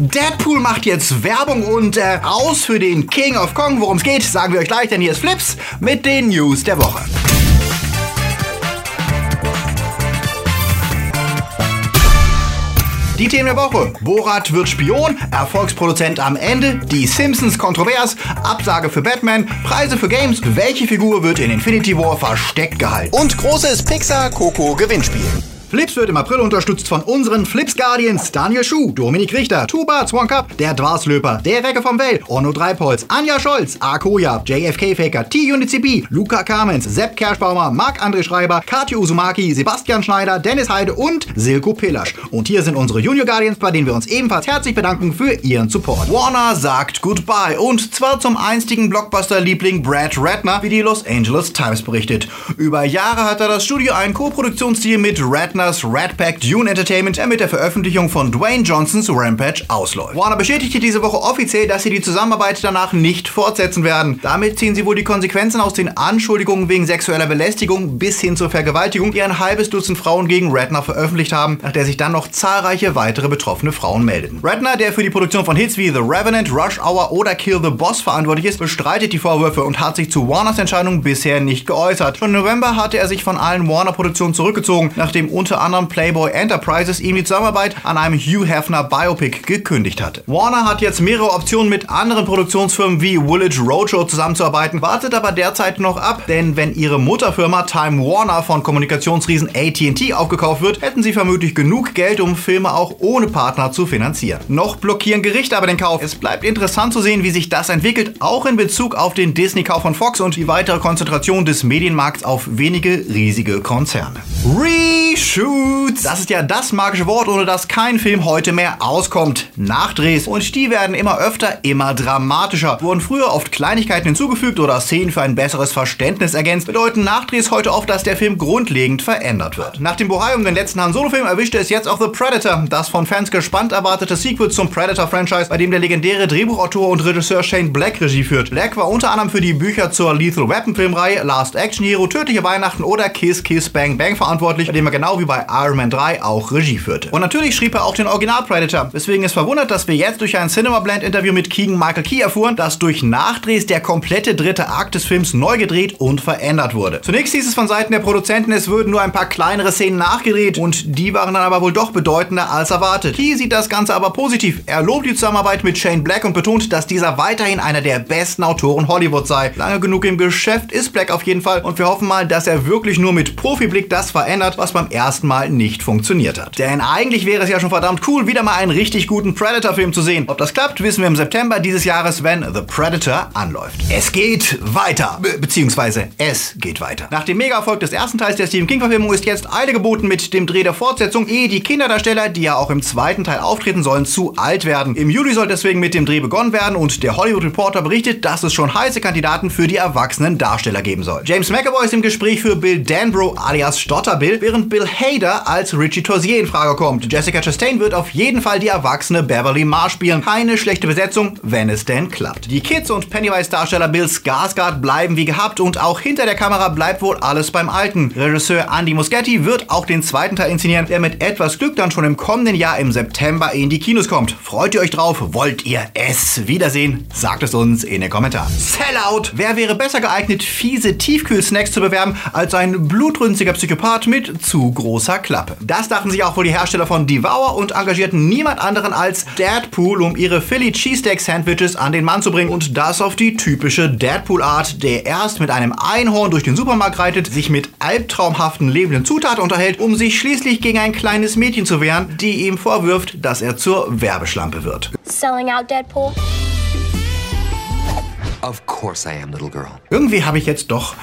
Deadpool macht jetzt Werbung und äh, raus für den King of Kong. Worum es geht, sagen wir euch gleich, denn hier ist Flips mit den News der Woche. Die Themen der Woche. Borat wird Spion, Erfolgsproduzent am Ende, die Simpsons kontrovers, Absage für Batman, Preise für Games, welche Figur wird in Infinity War versteckt gehalten. Und großes Pixar Coco Gewinnspiel. Flips wird im April unterstützt von unseren Flips Guardians Daniel Schuh, Dominik Richter, Tuba Zwankup, der Dwarslöper, der Recke vom Well, Orno Dreipolz, Anja Scholz, Akoya, JFK Faker, T-Unity Luca Kamens, Sepp Kerschbaumer, Marc-André Schreiber, Katja Uzumaki, Sebastian Schneider, Dennis Heide und Silko Pillasch. Und hier sind unsere Junior Guardians, bei denen wir uns ebenfalls herzlich bedanken für ihren Support. Warner sagt Goodbye und zwar zum einstigen Blockbuster-Liebling Brad Ratner, wie die Los Angeles Times berichtet. Über Jahre hat er das Studio einen Co-Produktionsdeal mit Ratner Partners Red Pack Dune Entertainment, der mit der Veröffentlichung von Dwayne Johnsons Rampage ausläuft. Warner bestätigte diese Woche offiziell, dass sie die Zusammenarbeit danach nicht fortsetzen werden. Damit ziehen sie wohl die Konsequenzen aus den Anschuldigungen wegen sexueller Belästigung bis hin zur Vergewaltigung, die ein halbes Dutzend Frauen gegen Ratner veröffentlicht haben, nach der sich dann noch zahlreiche weitere betroffene Frauen meldeten. Ratner, der für die Produktion von Hits wie The Revenant, Rush Hour oder Kill the Boss verantwortlich ist, bestreitet die Vorwürfe und hat sich zu Warners Entscheidung bisher nicht geäußert. Schon im November hatte er sich von allen Warner-Produktionen zurückgezogen, nachdem unter unter anderem Playboy Enterprises ihm die Zusammenarbeit an einem Hugh Hefner Biopic gekündigt hatte. Warner hat jetzt mehrere Optionen mit anderen Produktionsfirmen wie Woolwich Roadshow zusammenzuarbeiten, wartet aber derzeit noch ab, denn wenn ihre Mutterfirma Time Warner von Kommunikationsriesen AT&T aufgekauft wird, hätten sie vermutlich genug Geld, um Filme auch ohne Partner zu finanzieren. Noch blockieren Gerichte aber den Kauf. Es bleibt interessant zu sehen, wie sich das entwickelt, auch in Bezug auf den Disney-Kauf von Fox und die weitere Konzentration des Medienmarkts auf wenige riesige Konzerne. Reshoot Shoots. Das ist ja das magische Wort, ohne das kein Film heute mehr auskommt. Nachdrehs. Und die werden immer öfter, immer dramatischer. Wurden früher oft Kleinigkeiten hinzugefügt oder Szenen für ein besseres Verständnis ergänzt, bedeuten Nachdrehs heute oft, dass der Film grundlegend verändert wird. Nach dem Bohai um den letzten Han Solo-Film erwischte es jetzt auch The Predator, das von Fans gespannt erwartete Sequel zum Predator-Franchise, bei dem der legendäre Drehbuchautor und Regisseur Shane Black Regie führt. Black war unter anderem für die Bücher zur Lethal Weapon-Filmreihe Last Action Hero, Tödliche Weihnachten oder Kiss Kiss Bang Bang verantwortlich, bei dem er genau wie bei Iron Man 3 auch Regie führte. Und natürlich schrieb er auch den Original Predator, weswegen es verwundert, dass wir jetzt durch ein Cinema Blend Interview mit Keegan Michael Key erfuhren, dass durch Nachdrehs der komplette dritte Akt des Films neu gedreht und verändert wurde. Zunächst hieß es von Seiten der Produzenten, es würden nur ein paar kleinere Szenen nachgedreht und die waren dann aber wohl doch bedeutender als erwartet. Key sieht das Ganze aber positiv. Er lobt die Zusammenarbeit mit Shane Black und betont, dass dieser weiterhin einer der besten Autoren Hollywood sei. Lange genug im Geschäft ist Black auf jeden Fall und wir hoffen mal, dass er wirklich nur mit Profiblick das verändert, was beim ersten Mal nicht funktioniert hat. Denn eigentlich wäre es ja schon verdammt cool, wieder mal einen richtig guten Predator-Film zu sehen. Ob das klappt, wissen wir im September dieses Jahres, wenn The Predator anläuft. Es geht weiter. Be beziehungsweise es geht weiter. Nach dem Mega-Erfolg des ersten Teils der Stephen King-Verfilmung ist jetzt Eile geboten mit dem Dreh der Fortsetzung, ehe die Kinderdarsteller, die ja auch im zweiten Teil auftreten sollen, zu alt werden. Im Juli soll deswegen mit dem Dreh begonnen werden und der Hollywood Reporter berichtet, dass es schon heiße Kandidaten für die erwachsenen Darsteller geben soll. James McAvoy ist im Gespräch für Bill Danbro alias Stotterbill, während Bill Hader als Richie Torsier in Frage kommt. Jessica Chastain wird auf jeden Fall die erwachsene Beverly Marr spielen. Keine schlechte Besetzung, wenn es denn klappt. Die Kids und Pennywise-Darsteller Bill Skarsgård bleiben wie gehabt und auch hinter der Kamera bleibt wohl alles beim Alten. Regisseur Andy Muschietti wird auch den zweiten Teil inszenieren, der mit etwas Glück dann schon im kommenden Jahr im September in die Kinos kommt. Freut ihr euch drauf? Wollt ihr es wiedersehen? Sagt es uns in den Kommentaren. Sellout! Wer wäre besser geeignet, fiese Tiefkühlsnacks zu bewerben, als ein blutrünstiger Psychopath mit zu großer Klappe? Das dachten sich auch wohl die Hersteller von Devour und engagierten niemand anderen als Deadpool, um ihre Philly Cheesesteak Sandwiches an den Mann zu bringen und das auf die typische Deadpool-Art, der erst mit einem Einhorn durch den Supermarkt reitet, sich mit albtraumhaften lebenden Zutaten unterhält, um sich schließlich gegen ein kleines Mädchen zu wehren, die ihm vorwirft, dass er zur Werbeschlampe wird. Selling out Deadpool? Of course I am, little girl. Irgendwie habe ich jetzt doch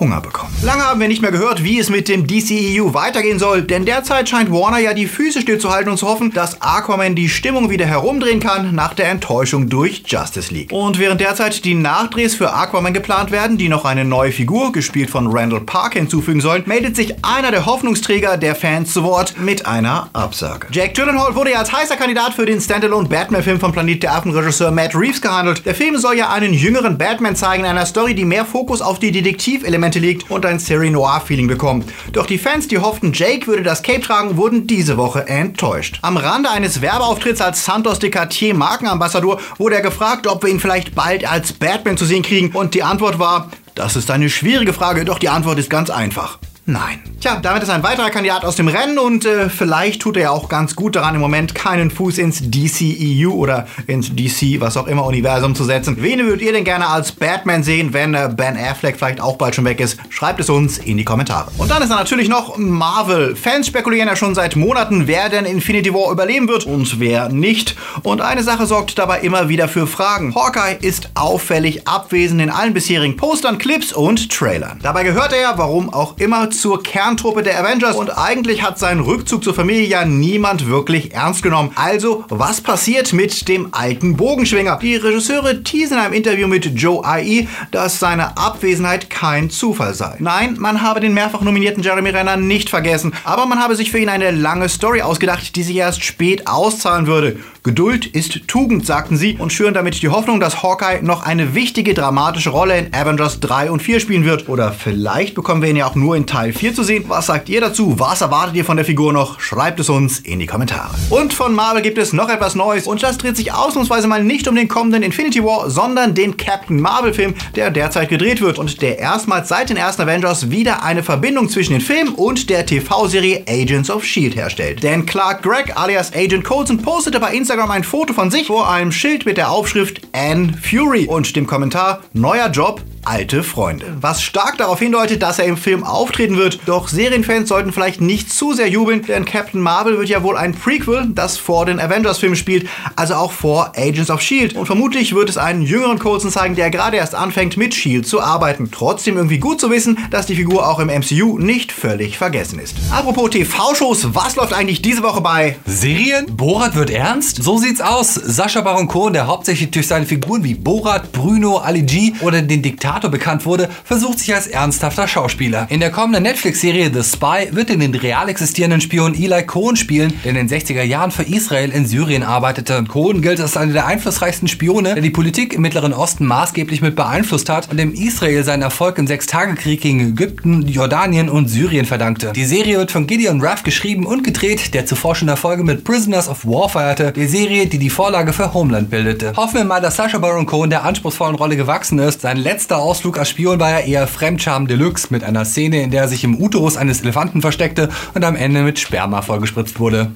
Hunger bekommen. Lange haben wir nicht mehr gehört, wie es mit dem DCEU weitergehen soll, denn derzeit scheint Warner ja die Füße stillzuhalten und zu hoffen, dass Aquaman die Stimmung wieder herumdrehen kann nach der Enttäuschung durch Justice League. Und während derzeit die Nachdrehs für Aquaman geplant werden, die noch eine neue Figur, gespielt von Randall Park, hinzufügen sollen, meldet sich einer der Hoffnungsträger der Fans zu Wort mit einer Absage. Jack Gyllenhaal wurde ja als heißer Kandidat für den Standalone Batman-Film von Planet der Affen-Regisseur Matt Reeves gehandelt. Der Film soll ja einen jüngeren Batman zeigen in einer Story, die mehr Fokus auf die Detektivelemente Elemente liegt und ein Serie Noir-Feeling bekommt. Doch die Fans, die hofften, Jake würde das Cape tragen, wurden diese Woche enttäuscht. Am Rande eines Werbeauftritts als Santos de Cartier Markenambassador wurde er gefragt, ob wir ihn vielleicht bald als Batman zu sehen kriegen und die Antwort war, das ist eine schwierige Frage, doch die Antwort ist ganz einfach. Nein. Tja, damit ist ein weiterer Kandidat aus dem Rennen und äh, vielleicht tut er ja auch ganz gut daran, im Moment keinen Fuß ins DCEU oder ins DC, was auch immer, Universum zu setzen. Wen würdet ihr denn gerne als Batman sehen, wenn äh, Ben Affleck vielleicht auch bald schon weg ist? Schreibt es uns in die Kommentare. Und dann ist da natürlich noch Marvel. Fans spekulieren ja schon seit Monaten, wer denn Infinity War überleben wird und wer nicht. Und eine Sache sorgt dabei immer wieder für Fragen. Hawkeye ist auffällig abwesend in allen bisherigen Postern, Clips und Trailern. Dabei gehört er, warum auch immer, zur Kerntruppe der Avengers und eigentlich hat seinen Rückzug zur Familie ja niemand wirklich ernst genommen. Also, was passiert mit dem alten Bogenschwinger? Die Regisseure teasen in einem Interview mit Joe I.E., dass seine Abwesenheit kein Zufall sei. Nein, man habe den mehrfach nominierten Jeremy Renner nicht vergessen, aber man habe sich für ihn eine lange Story ausgedacht, die sich erst spät auszahlen würde. Geduld ist Tugend, sagten sie und schüren damit die Hoffnung, dass Hawkeye noch eine wichtige dramatische Rolle in Avengers 3 und 4 spielen wird. Oder vielleicht bekommen wir ihn ja auch nur in Teil 4 zu sehen. Was sagt ihr dazu? Was erwartet ihr von der Figur noch? Schreibt es uns in die Kommentare. Und von Marvel gibt es noch etwas Neues und das dreht sich ausnahmsweise mal nicht um den kommenden Infinity War, sondern den Captain Marvel Film, der derzeit gedreht wird und der erstmals seit den ersten Avengers wieder eine Verbindung zwischen den Film und der TV-Serie Agents of S.H.I.E.L.D. herstellt. Denn Clark Gregg alias Agent Coulson postete bei Instagram ein Foto von sich vor einem Schild mit der Aufschrift Anne Fury und dem Kommentar Neuer Job, alte Freunde. Was stark darauf hindeutet, dass er im Film auftreten wird. Doch Serienfans sollten vielleicht nicht zu sehr jubeln, denn Captain Marvel wird ja wohl ein Prequel, das vor den Avengers-Filmen spielt, also auch vor Agents of S.H.I.E.L.D. Und vermutlich wird es einen jüngeren Coulson zeigen, der gerade erst anfängt, mit S.H.I.E.L.D. zu arbeiten. Trotzdem irgendwie gut zu wissen, dass die Figur auch im MCU nicht völlig vergessen ist. Apropos TV-Shows, was läuft eigentlich diese Woche bei Serien? Borat wird ernst? So sieht's aus. Sascha Baron Cohen, der hauptsächlich durch seine Figuren wie Borat, Bruno, Ali G oder den Diktator bekannt wurde, versucht sich als ernsthafter Schauspieler. In der kommenden Netflix-Serie The Spy wird er den real existierenden Spion Eli Cohen spielen, der in den 60er Jahren für Israel in Syrien arbeitete. Cohen gilt als einer der einflussreichsten Spione, der die Politik im Mittleren Osten maßgeblich mit beeinflusst hat und dem Israel seinen Erfolg im Sechstagekrieg gegen Ägypten, Jordanien und Syrien verdankte. Die Serie wird von Gideon Raff geschrieben und gedreht, der zuvor schon Erfolge mit Prisoners of War feierte, die Serie, die die Vorlage für Homeland bildete. Hoffen wir mal, dass Sacha Baron Cohen der anspruchsvollen Rolle gewachsen ist. Sein letzter Ausflug als Spion war ja eher Fremdscham Deluxe mit einer Szene, in der er sich im Uterus eines Elefanten versteckte und am Ende mit Sperma vollgespritzt wurde.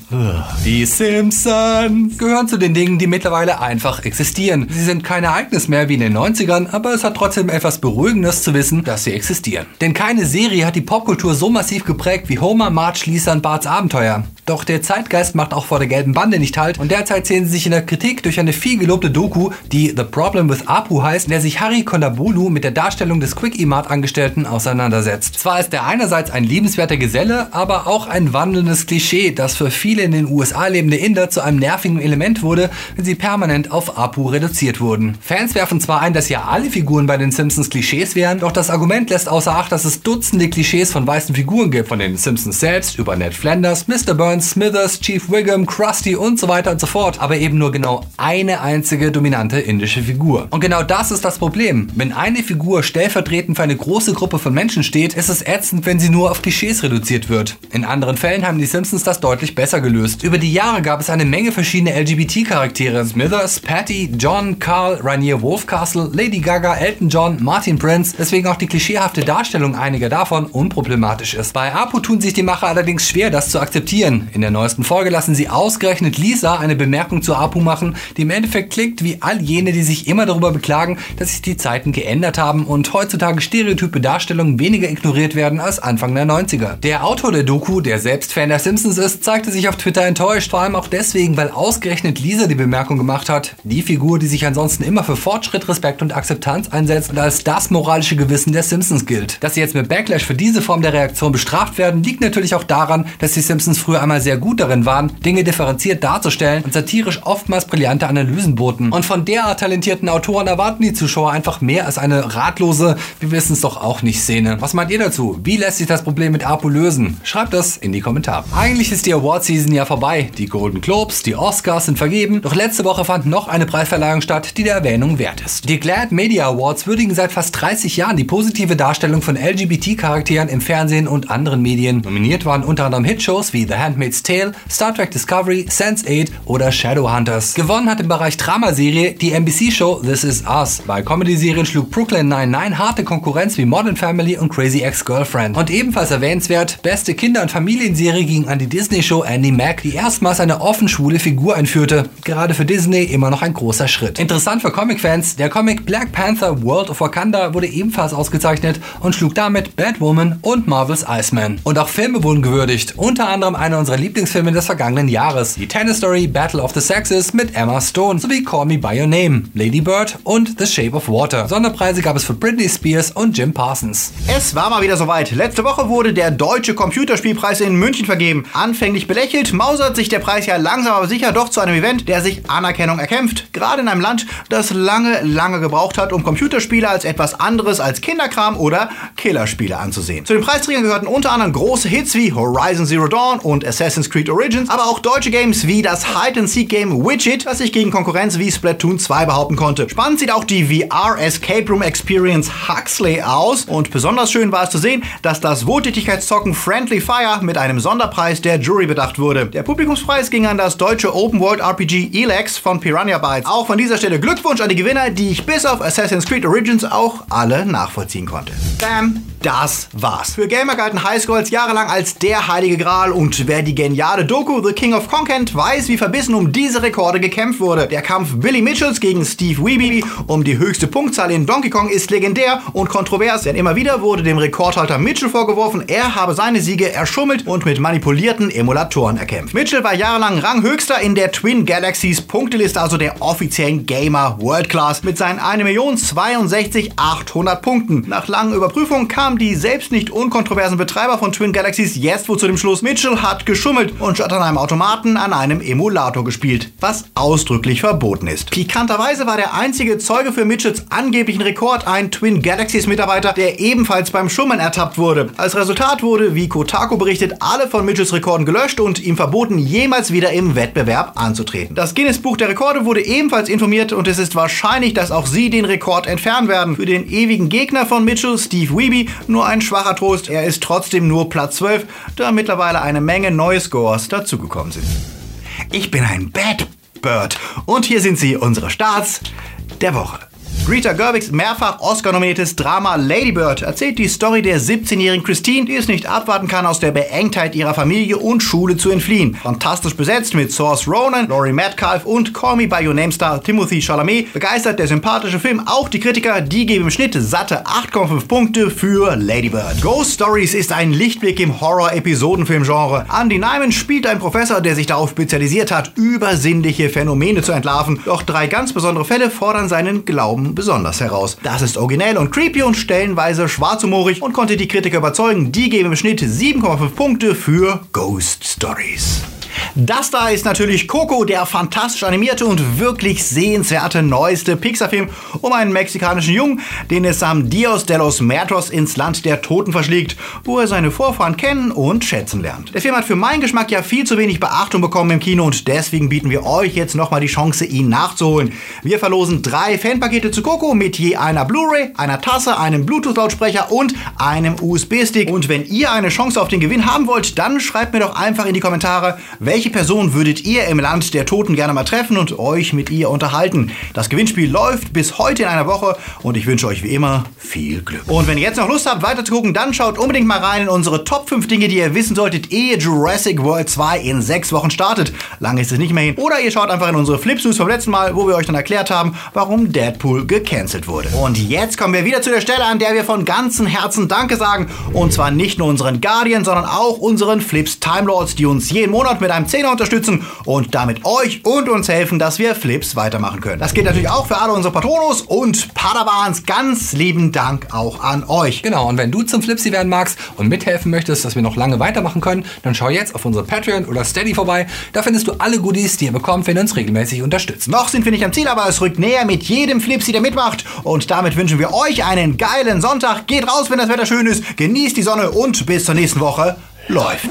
Die Simpsons gehören zu den Dingen, die mittlerweile einfach existieren. Sie sind kein Ereignis mehr wie in den 90ern, aber es hat trotzdem etwas Beruhigendes zu wissen, dass sie existieren. Denn keine Serie hat die Popkultur so massiv geprägt wie Homer, Marge, Lisa und Barts Abenteuer. Doch der Zeitgeist macht auch vor der gelben Bande nicht halt und derzeit sehen sie sich in der Kritik durch eine viel gelobte Doku, die The Problem with Apu heißt, in der sich Harry Kondabolu mit der Darstellung des Quickie-Mart-Angestellten auseinandersetzt. Zwar ist er einerseits ein liebenswerter Geselle, aber auch ein wandelndes Klischee, das für viele in den USA lebende Inder zu einem nervigen Element wurde, wenn sie permanent auf Apu reduziert wurden. Fans werfen zwar ein, dass ja alle Figuren bei den Simpsons Klischees wären, doch das Argument lässt außer Acht, dass es Dutzende Klischees von weißen Figuren gibt, von den Simpsons selbst über Ned Flanders, Mr. Burns, Smithers, Chief Wiggum, Krusty und so weiter und so fort, aber eben nur genau eine einzige dominante indische Figur. Und genau das ist das Problem. Wenn eine Figur stellvertretend für eine große Gruppe von Menschen steht, ist es ätzend, wenn sie nur auf Klischees reduziert wird. In anderen Fällen haben die Simpsons das deutlich besser gelöst. Über die Jahre gab es eine Menge verschiedene LGBT-Charaktere. Smithers, Patty, John, Carl, Rainier Wolfcastle, Lady Gaga, Elton John, Martin Prince, deswegen auch die klischeehafte Darstellung einiger davon unproblematisch ist. Bei Apu tun sich die Macher allerdings schwer, das zu akzeptieren. In der neuesten Folge lassen sie ausgerechnet Lisa eine Bemerkung zu Apu machen, die im Endeffekt klingt wie all jene, die sich immer darüber beklagen, dass sich die Zeiten geändert haben und heutzutage stereotype Darstellungen weniger ignoriert werden als Anfang der 90er. Der Autor der Doku, der selbst Fan der Simpsons ist, zeigte sich auf Twitter enttäuscht, vor allem auch deswegen, weil ausgerechnet Lisa die Bemerkung gemacht hat, die Figur, die sich ansonsten immer für Fortschritt, Respekt und Akzeptanz einsetzt und als das moralische Gewissen der Simpsons gilt. Dass sie jetzt mit Backlash für diese Form der Reaktion bestraft werden, liegt natürlich auch daran, dass die Simpsons früher einmal sehr gut darin waren, Dinge differenziert darzustellen und satirisch oftmals brillante Analysen boten. Und von derart talentierten Autoren erwarten die Zuschauer einfach mehr als eine ratlose, wir wissen es doch auch nicht Szene. Was meint ihr dazu? Wie lässt sich das Problem mit Apu lösen? Schreibt das in die Kommentare. Eigentlich ist die Award-Season ja vorbei. Die Golden Globes, die Oscars sind vergeben, doch letzte Woche fand noch eine Preisverleihung statt, die der Erwähnung wert ist. Die Glad Media Awards würdigen seit fast 30 Jahren die positive Darstellung von LGBT-Charakteren im Fernsehen und anderen Medien. Nominiert waren unter anderem Hitshows wie The Handmaid's Tale, Star Trek Discovery, Sense8 oder Shadowhunters. Gewonnen hat im Bereich Dramaserie die NBC-Show This Is Us. Bei Comedy-Serien schlug Brooklyn Nine-Nine harte Konkurrenz wie Modern Family und Crazy Ex-Girlfriend. Und ebenfalls erwähnenswert, beste Kinder- und Familienserie ging an die Disney-Show Andy Mac, die erstmals eine offen schwule Figur einführte. Gerade für Disney immer noch ein großer Schritt. Interessant für Comic-Fans, der Comic Black Panther World of Wakanda wurde ebenfalls ausgezeichnet und schlug damit Batwoman und Marvels Iceman. Und auch Filme wurden gewürdigt, unter anderem einer unserer Lieblingsfilme des vergangenen Jahres, die Tennis Story Battle of the Sexes mit Emma Stone sowie Call Me By Your Name, Lady Bird und The Shape of Water. Sonderpreise gab es für Britney Spears und Jim Parsons. Es war mal wieder soweit. Letzte Woche wurde der Deutsche Computerspielpreis in München vergeben. Anfänglich belächelt, mausert sich der Preis ja langsam aber sicher doch zu einem Event, der sich Anerkennung erkämpft. Gerade in einem Land, das lange, lange gebraucht hat, um Computerspiele als etwas anderes als Kinderkram oder Killerspiele anzusehen. Zu den Preisträgern gehörten unter anderem große Hits wie Horizon Zero Dawn und Assassin's Creed Origins, aber auch deutsche Games wie das Hide-and-Seek-Game Widget, das sich gegen Konkurrenz wie Splatoon 2 behaupten konnte. Spannend sieht auch die VR Escape Room Experience Huxley aus und besonders schön war es zu sehen, dass das Wohltätigkeitszocken Friendly Fire mit einem Sonderpreis der Jury bedacht wurde. Der Publikumspreis ging an das deutsche Open World RPG Elex von Piranha Bytes. Auch von dieser Stelle Glückwunsch an die Gewinner, die ich bis auf Assassin's Creed Origins auch alle nachvollziehen konnte. Bam, das war's. Für Gamer galten Highscores jahrelang als der heilige Gral und wer die geniale Doku The King of Kong kennt, weiß, wie verbissen um diese Rekorde gekämpft wurde. Der Kampf Billy Mitchells gegen Steve Weeby um die höchste Punktzahl in Donkey Kong ist legendär und kontrovers, denn immer wieder wurde dem Rekordhalter Mitchell vorgeworfen, er habe seine Siege erschummelt und mit manipulierten Emulatoren erkämpft. Mitchell war jahrelang Ranghöchster in der Twin Galaxies Punkteliste, also der offiziellen Gamer World Class, mit seinen 1.062.800 Punkten. Nach langen Überprüfungen kam die selbst nicht unkontroversen Betreiber von Twin Galaxies jetzt wohl zu dem Schluss, Mitchell hat geschummelt und statt an einem Automaten an einem Emulator gespielt, was ausdrücklich verboten ist. Pikanterweise war der einzige Zeuge für Mitchells angeblichen Rekord ein Twin Galaxies Mitarbeiter, der ebenfalls beim Schummeln ertappt wurde. Als Resultat wurde, wie Kotaku berichtet, alle von Mitchells Rekorden gelöscht und ihm verboten, jemals wieder im Wettbewerb anzutreten. Das Guinness Buch der Rekorde wurde ebenfalls informiert und es ist wahrscheinlich, dass auch sie den Rekord entfernen werden. Für den ewigen Gegner von Mitchell, Steve Weeby, nur ein schwacher Trost. Er ist trotzdem nur Platz 12, da mittlerweile eine Menge neue Scores dazugekommen sind. Ich bin ein Bad Bird und hier sind sie, unsere Starts der Woche. Greta Gerwigs mehrfach Oscar-nominiertes Drama Lady Bird erzählt die Story der 17-jährigen Christine, die es nicht abwarten kann, aus der Beengtheit ihrer Familie und Schule zu entfliehen. Fantastisch besetzt mit Source Ronan, Laurie Metcalf und Call Me By Your Name Star Timothy Chalamet begeistert der sympathische Film auch die Kritiker, die geben im Schnitt satte 8,5 Punkte für Lady Bird. Ghost Stories ist ein Lichtblick im Horror-Episodenfilm-Genre. Andy Nyman spielt einen Professor, der sich darauf spezialisiert hat, übersinnliche Phänomene zu entlarven. Doch drei ganz besondere Fälle fordern seinen Glauben besonders heraus. Das ist originell und creepy und stellenweise schwarzhumorig und konnte die Kritiker überzeugen. Die geben im Schnitt 7,5 Punkte für Ghost Stories. Das da ist natürlich Coco, der fantastisch animierte und wirklich sehenswerte neueste Pixar-Film um einen mexikanischen Jungen, den es am Dios de los Muertos ins Land der Toten verschlägt, wo er seine Vorfahren kennen und schätzen lernt. Der Film hat für meinen Geschmack ja viel zu wenig Beachtung bekommen im Kino und deswegen bieten wir euch jetzt nochmal die Chance, ihn nachzuholen. Wir verlosen drei Fanpakete zu Coco mit je einer Blu-ray, einer Tasse, einem Bluetooth-Lautsprecher und einem USB-Stick. Und wenn ihr eine Chance auf den Gewinn haben wollt, dann schreibt mir doch einfach in die Kommentare, welche Person würdet ihr im Land der Toten gerne mal treffen und euch mit ihr unterhalten? Das Gewinnspiel läuft bis heute in einer Woche und ich wünsche euch wie immer viel Glück. Und wenn ihr jetzt noch Lust habt, weiter zu gucken, dann schaut unbedingt mal rein in unsere Top 5 Dinge, die ihr wissen solltet, ehe Jurassic World 2 in sechs Wochen startet. Lange ist es nicht mehr hin. Oder ihr schaut einfach in unsere Flips News vom letzten Mal, wo wir euch dann erklärt haben, warum Deadpool gecancelt wurde. Und jetzt kommen wir wieder zu der Stelle, an der wir von ganzem Herzen Danke sagen. Und zwar nicht nur unseren Guardian, sondern auch unseren Flips Time Lords, die uns jeden Monat mit einem beim Zehner unterstützen und damit euch und uns helfen, dass wir Flips weitermachen können. Das geht natürlich auch für alle unsere Patronus und Padawans. Ganz lieben Dank auch an euch. Genau, und wenn du zum Flipsy werden magst und mithelfen möchtest, dass wir noch lange weitermachen können, dann schau jetzt auf unsere Patreon oder Steady vorbei. Da findest du alle Goodies, die ihr bekommt, wenn ihr uns regelmäßig unterstützt. Noch sind wir nicht am Ziel, aber es rückt näher mit jedem Flipsy, der mitmacht. Und damit wünschen wir euch einen geilen Sonntag. Geht raus, wenn das Wetter schön ist, genießt die Sonne und bis zur nächsten Woche. Läuft.